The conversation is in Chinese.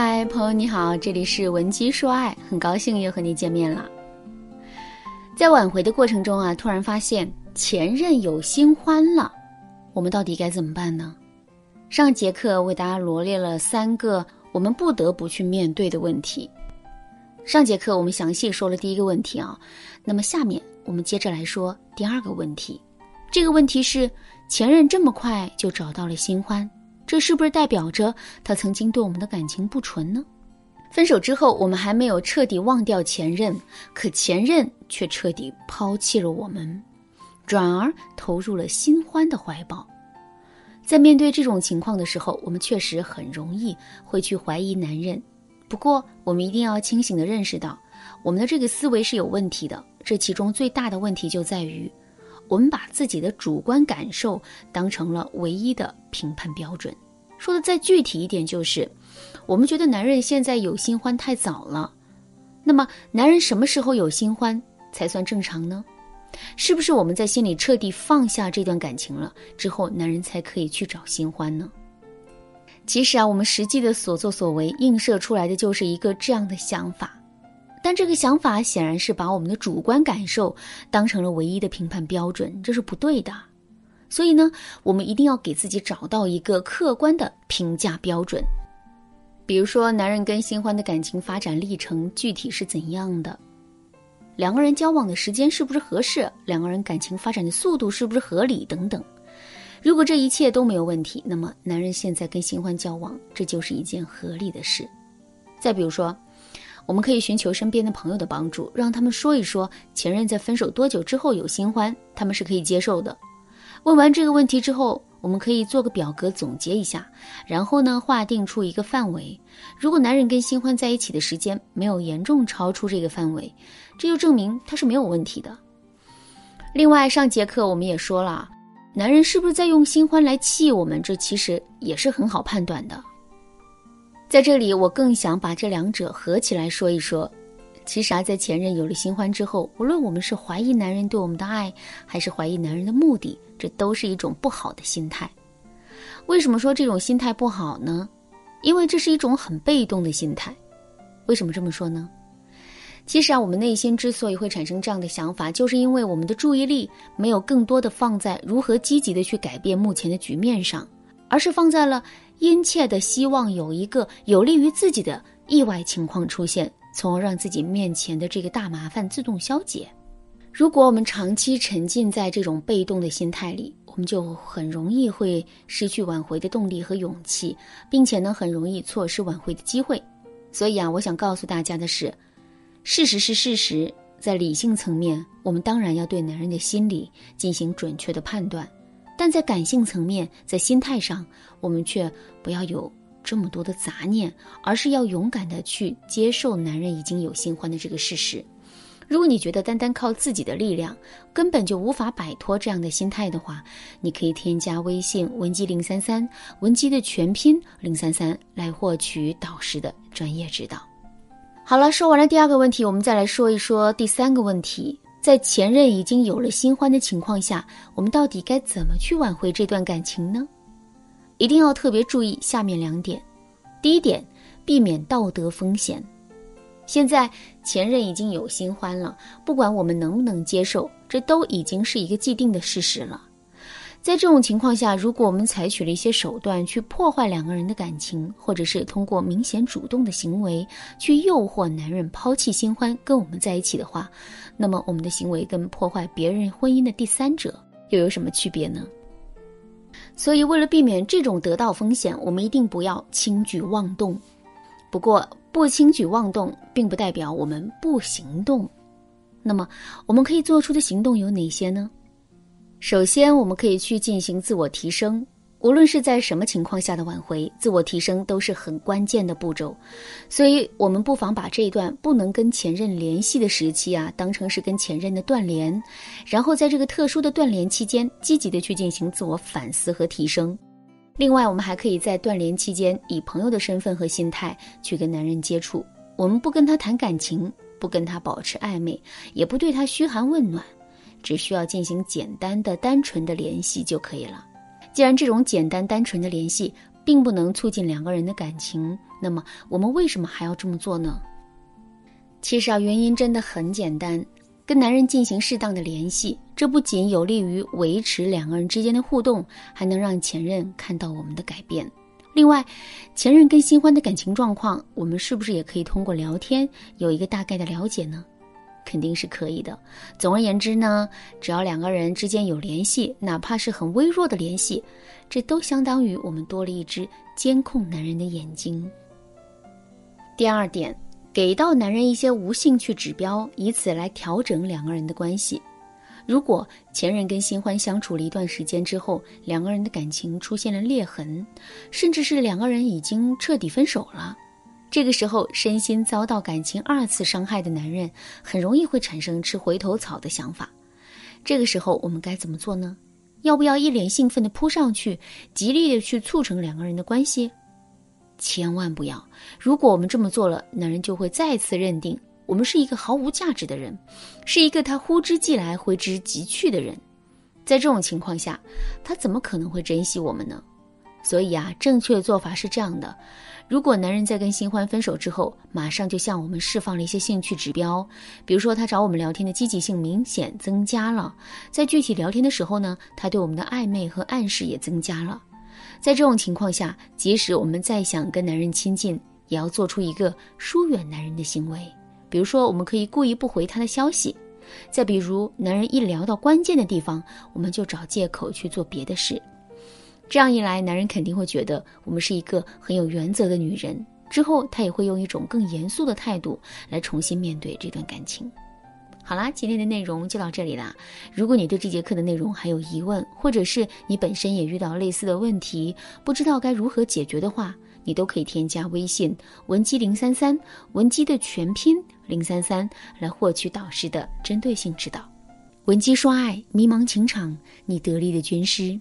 嗨，朋友你好，这里是文姬说爱，很高兴又和你见面了。在挽回的过程中啊，突然发现前任有新欢了，我们到底该怎么办呢？上节课为大家罗列了三个我们不得不去面对的问题。上节课我们详细说了第一个问题啊，那么下面我们接着来说第二个问题。这个问题是前任这么快就找到了新欢。这是不是代表着他曾经对我们的感情不纯呢？分手之后，我们还没有彻底忘掉前任，可前任却彻底抛弃了我们，转而投入了新欢的怀抱。在面对这种情况的时候，我们确实很容易会去怀疑男人。不过，我们一定要清醒地认识到，我们的这个思维是有问题的。这其中最大的问题就在于。我们把自己的主观感受当成了唯一的评判标准。说的再具体一点，就是我们觉得男人现在有新欢太早了。那么，男人什么时候有新欢才算正常呢？是不是我们在心里彻底放下这段感情了之后，男人才可以去找新欢呢？其实啊，我们实际的所作所为映射出来的就是一个这样的想法。但这个想法显然是把我们的主观感受当成了唯一的评判标准，这是不对的。所以呢，我们一定要给自己找到一个客观的评价标准。比如说，男人跟新欢的感情发展历程具体是怎样的？两个人交往的时间是不是合适？两个人感情发展的速度是不是合理？等等。如果这一切都没有问题，那么男人现在跟新欢交往，这就是一件合理的事。再比如说。我们可以寻求身边的朋友的帮助，让他们说一说前任在分手多久之后有新欢，他们是可以接受的。问完这个问题之后，我们可以做个表格总结一下，然后呢划定出一个范围。如果男人跟新欢在一起的时间没有严重超出这个范围，这就证明他是没有问题的。另外，上节课我们也说了，男人是不是在用新欢来气我们，这其实也是很好判断的。在这里，我更想把这两者合起来说一说。其实啊，在前任有了新欢之后，无论我们是怀疑男人对我们的爱，还是怀疑男人的目的，这都是一种不好的心态。为什么说这种心态不好呢？因为这是一种很被动的心态。为什么这么说呢？其实啊，我们内心之所以会产生这样的想法，就是因为我们的注意力没有更多的放在如何积极的去改变目前的局面上，而是放在了。殷切的希望有一个有利于自己的意外情况出现，从而让自己面前的这个大麻烦自动消解。如果我们长期沉浸在这种被动的心态里，我们就很容易会失去挽回的动力和勇气，并且呢，很容易错失挽回的机会。所以啊，我想告诉大家的是，事实是事实，在理性层面，我们当然要对男人的心理进行准确的判断。但在感性层面，在心态上，我们却不要有这么多的杂念，而是要勇敢的去接受男人已经有新欢的这个事实。如果你觉得单单靠自己的力量根本就无法摆脱这样的心态的话，你可以添加微信文姬零三三，文姬的全拼零三三，来获取导师的专业指导。好了，说完了第二个问题，我们再来说一说第三个问题。在前任已经有了新欢的情况下，我们到底该怎么去挽回这段感情呢？一定要特别注意下面两点。第一点，避免道德风险。现在前任已经有新欢了，不管我们能不能接受，这都已经是一个既定的事实了。在这种情况下，如果我们采取了一些手段去破坏两个人的感情，或者是通过明显主动的行为去诱惑男人抛弃新欢跟我们在一起的话，那么我们的行为跟破坏别人婚姻的第三者又有什么区别呢？所以，为了避免这种得到风险，我们一定不要轻举妄动。不过，不轻举妄动并不代表我们不行动。那么，我们可以做出的行动有哪些呢？首先，我们可以去进行自我提升。无论是在什么情况下的挽回，自我提升都是很关键的步骤。所以，我们不妨把这一段不能跟前任联系的时期啊，当成是跟前任的断联，然后在这个特殊的断联期间，积极的去进行自我反思和提升。另外，我们还可以在断联期间，以朋友的身份和心态去跟男人接触。我们不跟他谈感情，不跟他保持暧昧，也不对他嘘寒问暖。只需要进行简单的、单纯的联系就可以了。既然这种简单、单纯的联系并不能促进两个人的感情，那么我们为什么还要这么做呢？其实啊，原因真的很简单，跟男人进行适当的联系，这不仅有利于维持两个人之间的互动，还能让前任看到我们的改变。另外，前任跟新欢的感情状况，我们是不是也可以通过聊天有一个大概的了解呢？肯定是可以的。总而言之呢，只要两个人之间有联系，哪怕是很微弱的联系，这都相当于我们多了一只监控男人的眼睛。第二点，给到男人一些无兴趣指标，以此来调整两个人的关系。如果前任跟新欢相处了一段时间之后，两个人的感情出现了裂痕，甚至是两个人已经彻底分手了，这个时候身心遭到感情二次伤害的男人，很容易会产生吃回头草的想法。这个时候我们该怎么做呢？要不要一脸兴奋地扑上去，极力地去促成两个人的关系？千万不要！如果我们这么做了，男人就会再次认定。我们是一个毫无价值的人，是一个他呼之即来挥之即去的人，在这种情况下，他怎么可能会珍惜我们呢？所以啊，正确的做法是这样的：如果男人在跟新欢分手之后，马上就向我们释放了一些兴趣指标，比如说他找我们聊天的积极性明显增加了，在具体聊天的时候呢，他对我们的暧昧和暗示也增加了，在这种情况下，即使我们再想跟男人亲近，也要做出一个疏远男人的行为。比如说，我们可以故意不回他的消息；再比如，男人一聊到关键的地方，我们就找借口去做别的事。这样一来，男人肯定会觉得我们是一个很有原则的女人。之后，他也会用一种更严肃的态度来重新面对这段感情。好啦，今天的内容就到这里啦。如果你对这节课的内容还有疑问，或者是你本身也遇到类似的问题，不知道该如何解决的话，你都可以添加微信文姬零三三，文姬的全拼零三三，来获取导师的针对性指导。文姬说爱，迷茫情场，你得力的军师。